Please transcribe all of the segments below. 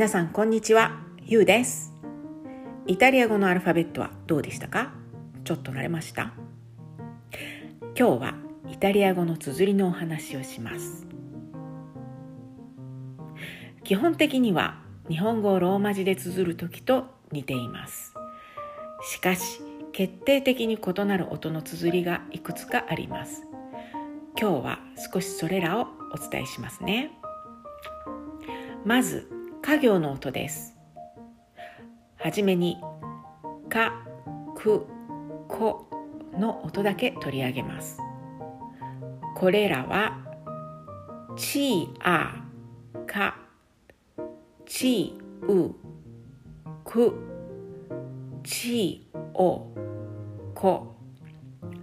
皆さんこんにちは。ゆうです。イタリア語のアルファベットはどうでしたか？ちょっと慣れました？今日はイタリア語の綴りのお話をします。基本的には日本語をローマ字で綴る時と似ています。しかし決定的に異なる音の綴りがいくつかあります。今日は少しそれらをお伝えしますね。まず家行の音です。はじめにか、く、この音だけ取り上げます。これらはちあかちうくちおこ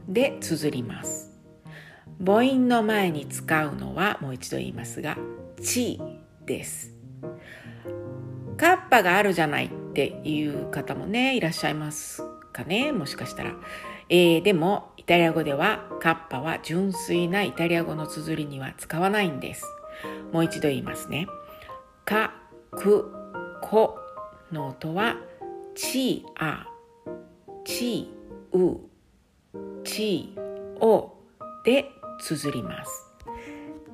で綴ります。母音の前に使うのはもう一度言いますがちです。カッパがあるじゃないっていう方もねいらっしゃいますかねもしかしたら、えー、でもイタリア語ではカッパは純粋なイタリア語の綴りには使わないんです。もう一度言いますね。かくこの音はちあちうちおで綴ります。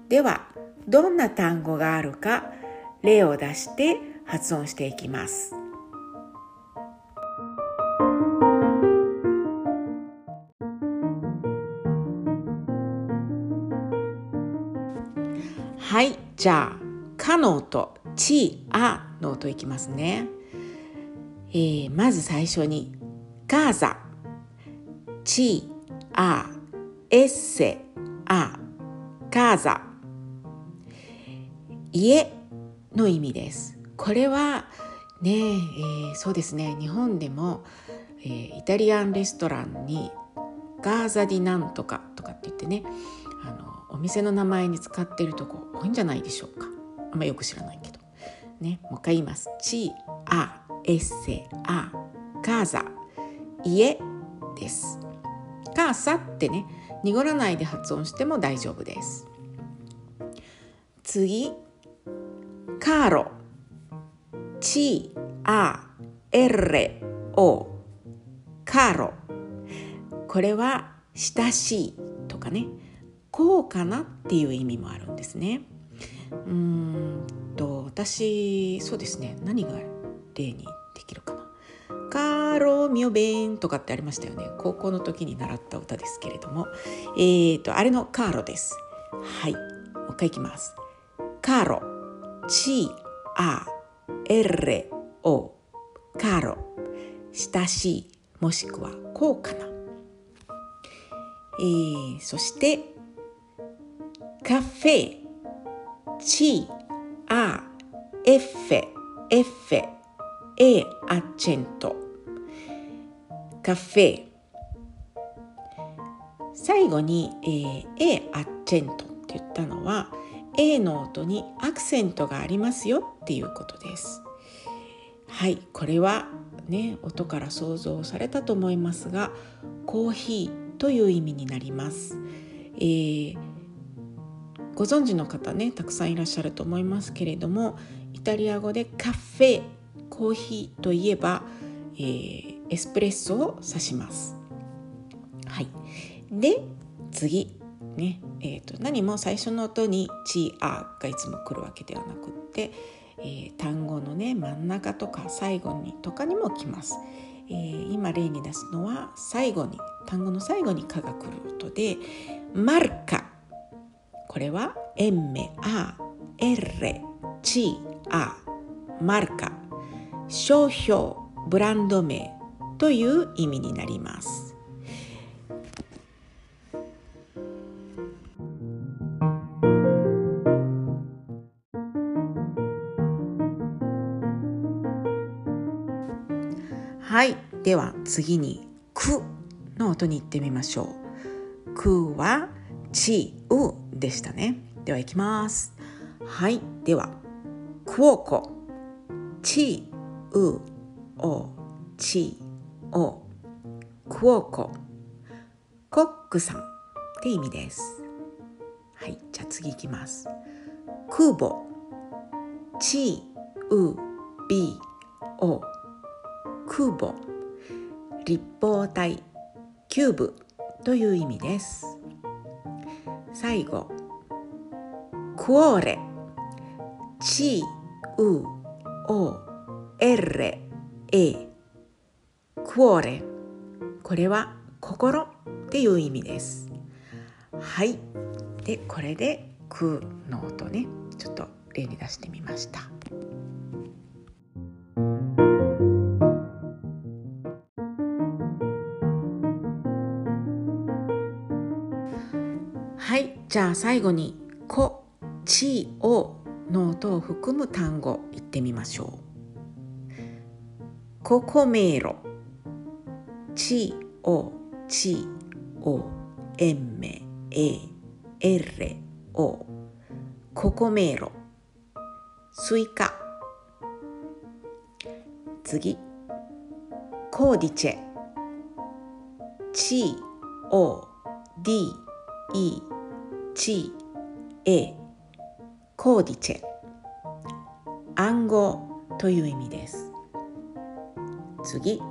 ではどんな単語があるか例を出して発音していきます。はいじゃあ「か」の音「ち」「あ」の音いきますね、えー、まず最初に「ガーザ」「ち」「あ」「エッセ」「あ」「ガーザ」家の意味です。これはねえー、そうですね。日本でも、えー、イタリアンレストランにガーザディなんとかとかって言ってねあのお店の名前に使ってるとこ多いんじゃないでしょうか。あんまよく知らないけど。ねもう一回言います。チアエッセアガーザ。家です。カーサってね濁らないで発音しても大丈夫です。次カーロ。C A R O カーロ。これは親しいとかね。高価なっていう意味もあるんですね。うんと私そうですね。何が例にできるかな。カーロミオベンとかってありましたよね。高校の時に習った歌ですけれども。えーとあれのカーロです。はい。もう一回いきます。カーロ C-A-R-O カロ親しいもしくは高価な、えー、そしてカフェチアエッフェエッフェエアチェント。カフェ。最後に、えー、エアチェントって言ったのは A の音にアクセントがありますよっていうことです。はいこれはね音から想像されたと思いますがコーヒーという意味になります。えー、ご存知の方ねたくさんいらっしゃると思いますけれどもイタリア語でカフェコーヒーといえば、えー、エスプレッソを指します。はい、で次ねえーと、何も最初の音に「ち」「あ」がいつも来るわけではなくって、えー、単語のね真ん中とか最後にとかにも来ます。えー、今例に出すのは最後に単語の最後に「か」が来る音で「マルカ」これは「MARCA」マルカ商標ブランド名という意味になります。次に「く」の音に行ってみましょう「く」は「ち」「う」でしたね。ではいきます。はい。では「くおこ」「ち」「う」「お」「ち」「お」「くおこ」「コックさん」って意味です。はい。じゃあ次いきます「くぼ」「ち」「う」B O 空母立方体キューブという意味です。最後クオーレ。チウオエレエクオーレ。これは心っていう意味です。はい。でこれで「く」の音ね。ちょっと例に出してみました。じゃあ最後に「こ」「ち」「お」の音を含む単語言ってみましょう。ココメロ。ちおちおえんめええれお。ココメロ。スイカ。次。コーディチェ。ちお d いちえコーディチェ。暗号という意味です。次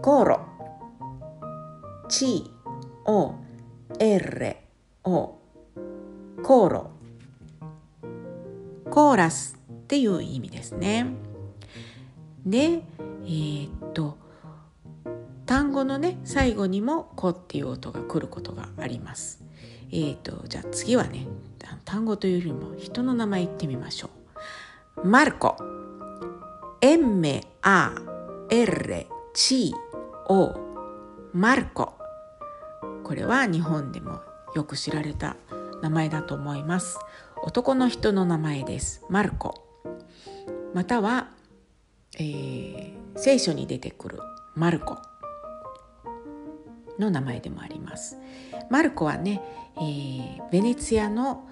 コーロ。チオエレオコーロ。コーラスっていう意味ですね。でえー、っと単語のね最後にも「こ」っていう音が来ることがあります。えーと、じゃあ次はね単語というよりも人の名前言ってみましょう。マルコ M-A-R-C-O マルコこれは日本でもよく知られた名前だと思います。男の人の名前です。マルコまたは、えー、聖書に出てくるマルコの名前でもあります。マルコはね、えー、ベネツィアの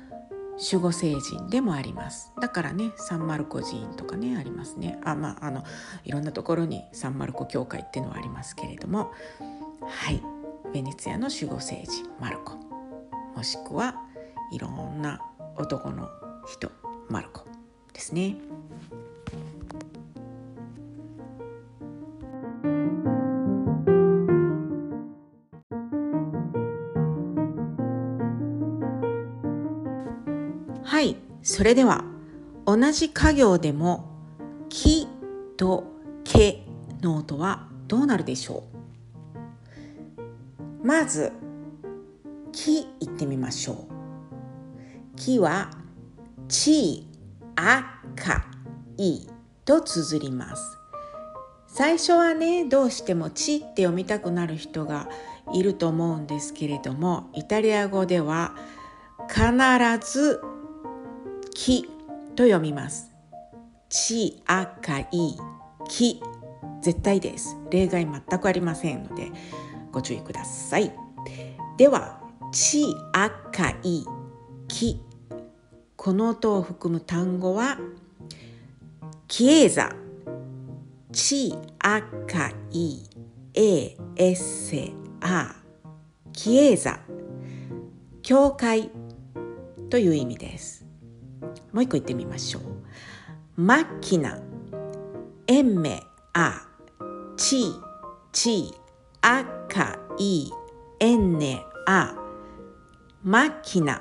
守護聖人でもあります。だからねサンマルコ寺院とかねありますね。あまああのいろんなところにサンマルコ教会っていうのはありますけれども。はい。ベネツィアの守護聖人マルコ。もしくはいろんな男の人マルコですね。それでは同じ家業でも「き」と「け」の音はどうなるでしょう？まず「き」言ってみましょう「き」は「ち」「あ」「か」「い」と綴ります。最初はねどうしても「ち」って読みたくなる人がいると思うんですけれどもイタリア語では必ずきと読みます。ち、あ、か、い、き。絶対です。例外全くありませんのでご注意ください。では、ち、あ、か、い、き。この音を含む単語は、キエーザ。ち、あ、か、い、え、えっせ、あ。キエザ。教会という意味です。もう一個言ってみましょう。マッキナ、エンメ、ア、チ、チ、アカ、イ、エンネ、ア、マッキナ、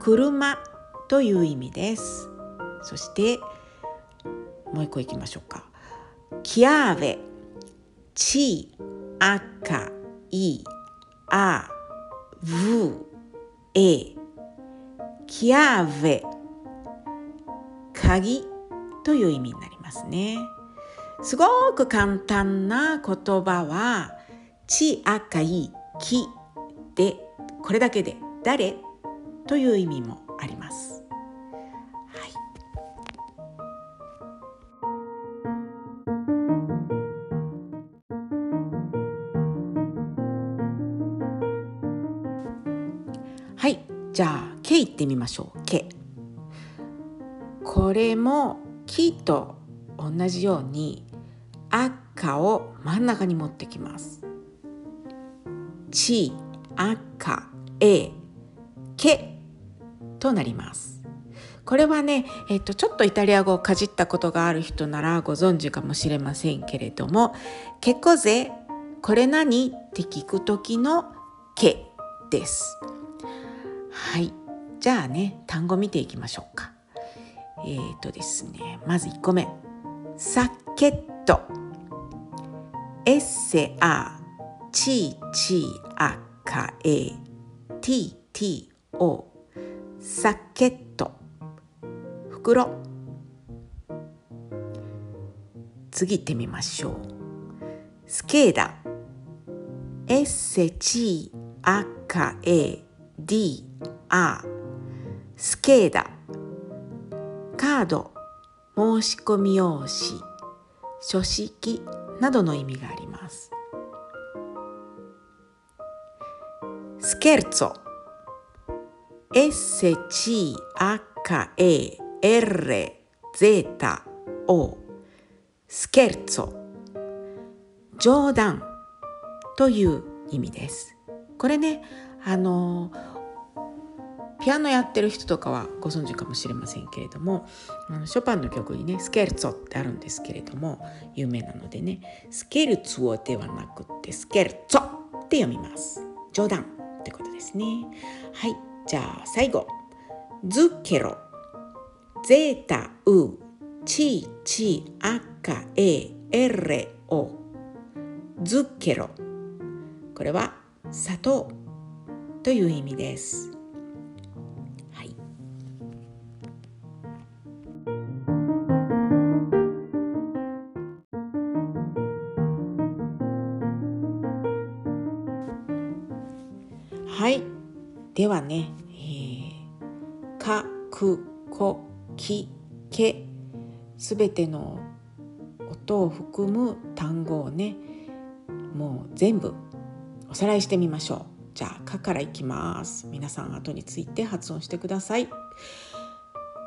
車。という意味です。そして、もう一個いきましょうか。キアーベ、チ、アカ、イ、ア、ブ、エ、キアーベ、鍵という意味になりますね。すごく簡単な言葉は「ち赤いき」でこれだけで「誰?」という意味もあります。はい、はい、じゃあ「け」いってみましょう「け」。これも木と同じように赤を真ん中に持ってきます。ち、赤、え、けとなります。これはね、えっと、ちょっとイタリア語をかじったことがある人ならご存知かもしれませんけれども「けこぜこれ何?」って聞く時の「け」です。はいじゃあね単語見ていきましょうか。えっ、ー、とですねまず1個目「サケット」「エッセア」「チーチーアカエ」「ティーティーオ」「サケット」袋。次行ってみましょう。スケーダエッセチーアカエディーアスケーダカード申し込み用紙書式などの意味があります。スケルツォ S-C-H-E R Z O スケルツォ冗談という意味です。これねあのピアノやってる人とかはご存知かもしれませんけれどもショパンの曲にねスケルツォってあるんですけれども有名なのでねスケルツォではなくってスケルツォって読みます。冗談ってことですね。はい。じゃあ最後。ズケロ。ゼータウチチアカエエレオズケロ。これは砂糖という意味です。はい。ではね、えー、か、く、こ、き、けすべての音を含む単語をねもう全部おさらいしてみましょう。じゃあ「か」からいきます。皆さん後について発音してください。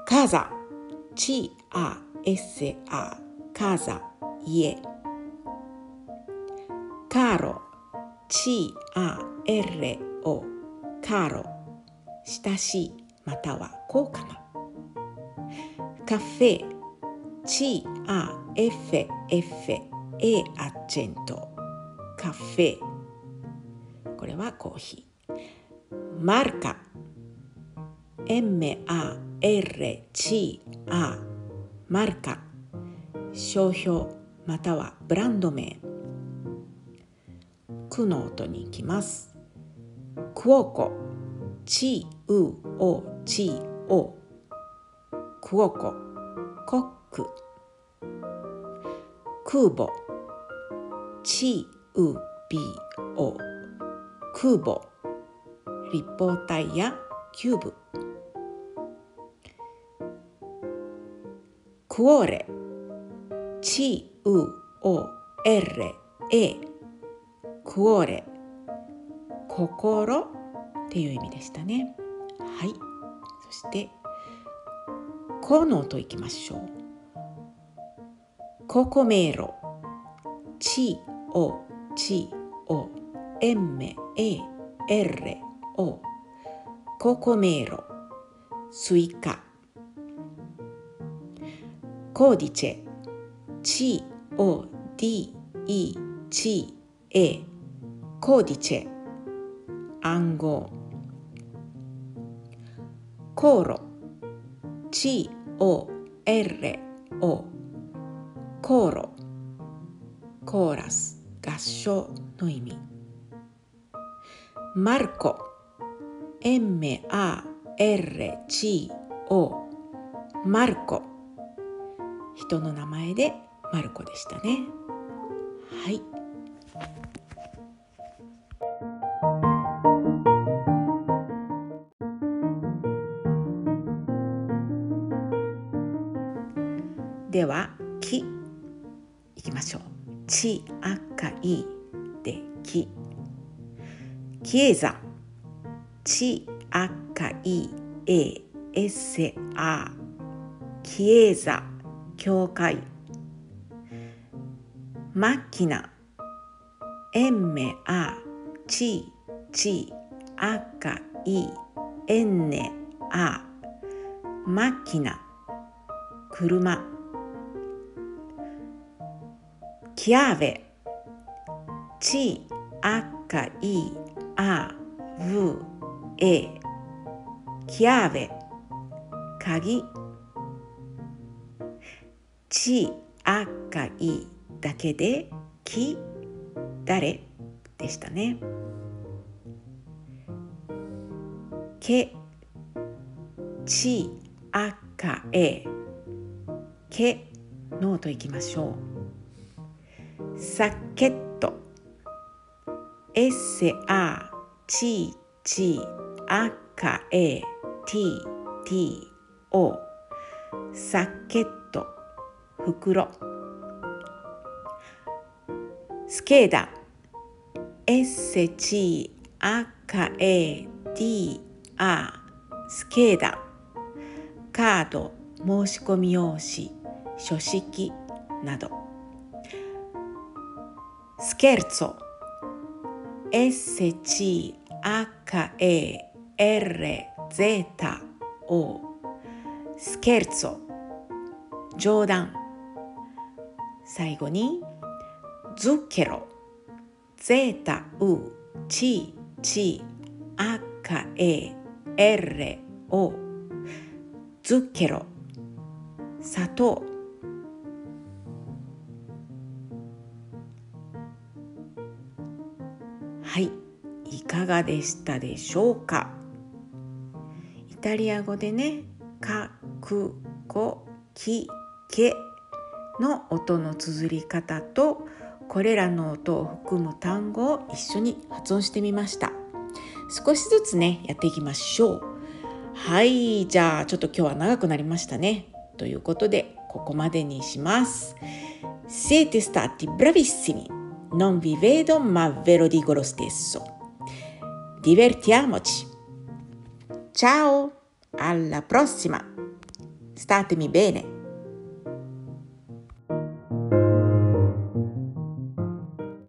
カーザチアエセアカーザ家カーロチアエレオカーロ親しいまたは高価な。カフェ C A F F A アッチェント。カフェ。これはコーヒー。マルカ。M A R C A マルカ。商標またはブランド名。クの音に行きます。クオコチウオチオクオココック空母チウビオ空母立方体やキューブクオーレチウオエレエクオーレ心っていう意味でしたね。はい。そしてこの音いきましょう。ココメロ、チオチオ、エメエエレオ、Cocomero、スイカ。 Codice、C-O-D-I-C-E、codice、暗号。 Coro、C-O-R-O coro。コーラス合唱の意味。マルコ。M-A-R-C-O マルコ。人の名前でマルコでしたね。はい。きえざ」「ち赤い」「えエセア」「きえざ」教会「マキナ」「エンメア」「ちち赤い」「エンネア」macchina 車 chiave c あうえきあべかぎちあかいだけできだれでしたねけちあかえけノートいきましょう。さけ S A C C A K A T T O サケット。袋。スケーダ S C A K A D A スケーダカード申し込み用紙。書式。など。スケルツォ。S C H A R Z O スケルツォ冗談。最後にズッケロゼータウチチアカエエレオズッケロ砂糖。はい。いかがでしたでしょうか？イタリア語でね「か」「く」「こ」「き」「け」の音の綴り方とこれらの音を含む単語を一緒に発音してみました。少しずつねやっていきましょう。はい。じゃあちょっと今日は長くなりましたね。ということでここまでにします。Siete stati bravissimi non vi vedo ma ve lo dico lo stesso. Divertiamoci. Ciao alla prossima. Statemi bene